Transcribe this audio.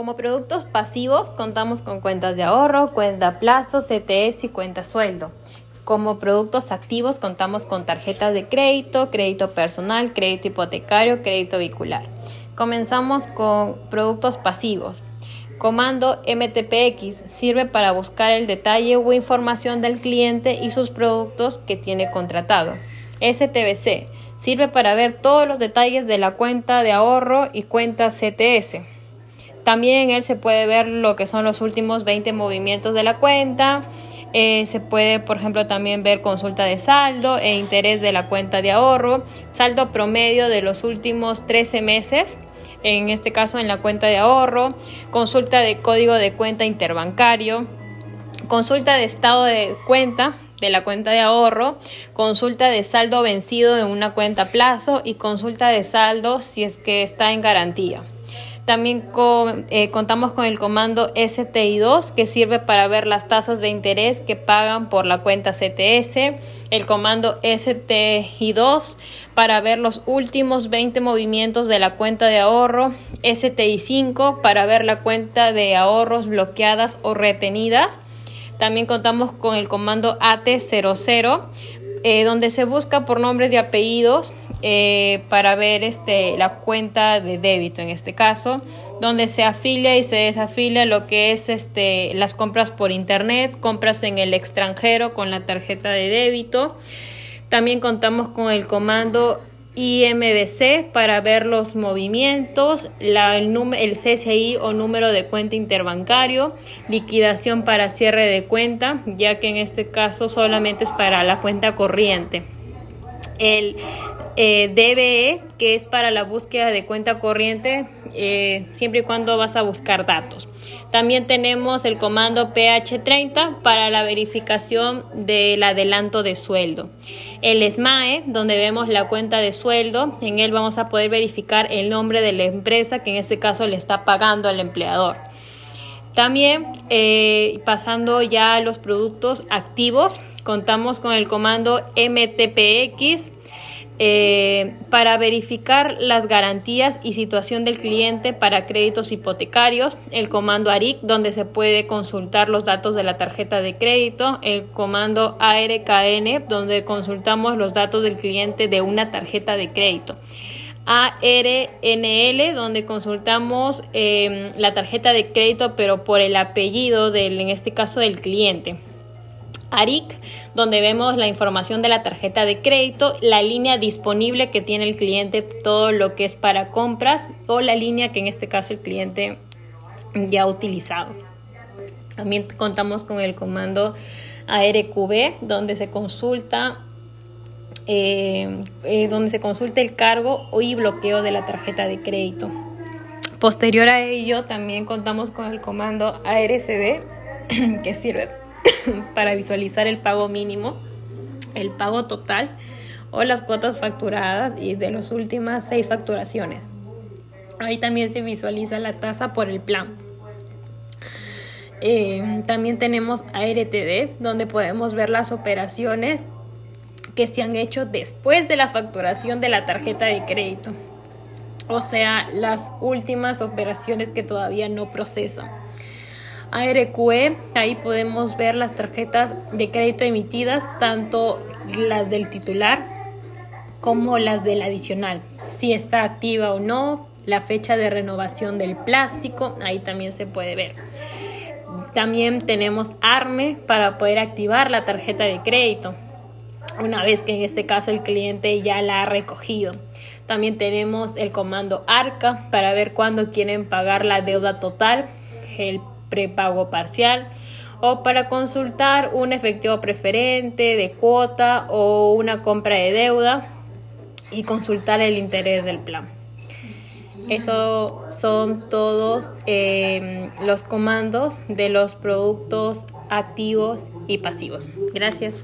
Como productos pasivos contamos con cuentas de ahorro, cuenta plazo, CTS y cuenta sueldo. Como productos activos contamos con tarjetas de crédito, crédito personal, crédito hipotecario, crédito vehicular. Comenzamos con productos pasivos. Comando MTPX sirve para buscar el detalle o información del cliente y sus productos que tiene contratado. STBC sirve para ver todos los detalles de la cuenta de ahorro y cuenta CTS. También en él se puede ver lo que son los últimos 20 movimientos de la cuenta. Eh, se puede, por ejemplo, también ver consulta de saldo e interés de la cuenta de ahorro, saldo promedio de los últimos 13 meses, en este caso en la cuenta de ahorro, consulta de código de cuenta interbancario, consulta de estado de cuenta de la cuenta de ahorro, consulta de saldo vencido en una cuenta plazo y consulta de saldo si es que está en garantía. También eh, contamos con el comando STI2 que sirve para ver las tasas de interés que pagan por la cuenta CTS. El comando STI2 para ver los últimos 20 movimientos de la cuenta de ahorro. STI5 para ver la cuenta de ahorros bloqueadas o retenidas. También contamos con el comando AT00 eh, donde se busca por nombres y apellidos eh, para ver este, la cuenta de débito en este caso, donde se afilia y se desafilia lo que es este, las compras por internet, compras en el extranjero con la tarjeta de débito. También contamos con el comando IMBC para ver los movimientos, el CCI o número de cuenta interbancario, liquidación para cierre de cuenta, ya que en este caso solamente es para la cuenta corriente. El eh, DBE, que es para la búsqueda de cuenta corriente, eh, siempre y cuando vas a buscar datos. También tenemos el comando PH30 para la verificación del adelanto de sueldo. El SMAE, donde vemos la cuenta de sueldo, en él vamos a poder verificar el nombre de la empresa que en este caso le está pagando al empleador. También eh, pasando ya a los productos activos, contamos con el comando MTPX eh, para verificar las garantías y situación del cliente para créditos hipotecarios, el comando ARIC, donde se puede consultar los datos de la tarjeta de crédito, el comando ARKN, donde consultamos los datos del cliente de una tarjeta de crédito. ARNL, donde consultamos em, la tarjeta de crédito, pero por el apellido del, en este caso, del cliente. ARIC, donde vemos la información de la tarjeta de crédito, la línea disponible que tiene el cliente, todo lo que es para compras o la línea que en este caso el cliente ya ha utilizado. También contamos con el comando ARQB, donde se consulta eh, eh, donde se consulta el cargo y bloqueo de la tarjeta de crédito. Posterior a ello, también contamos con el comando ARCD, que sirve para visualizar el pago mínimo, el pago total o las cuotas facturadas y de las últimas seis facturaciones. Ahí también se visualiza la tasa por el plan. Eh, también tenemos ARTD, donde podemos ver las operaciones que se han hecho después de la facturación de la tarjeta de crédito. O sea, las últimas operaciones que todavía no procesan. ARQE, ahí podemos ver las tarjetas de crédito emitidas, tanto las del titular como las del adicional, si está activa o no, la fecha de renovación del plástico, ahí también se puede ver. También tenemos ARME para poder activar la tarjeta de crédito, una vez que en este caso el cliente ya la ha recogido. También tenemos el comando ARCA para ver cuándo quieren pagar la deuda total, el prepago parcial o para consultar un efectivo preferente de cuota o una compra de deuda y consultar el interés del plan. Esos son todos em, los comandos de los productos activos y pasivos. Gracias.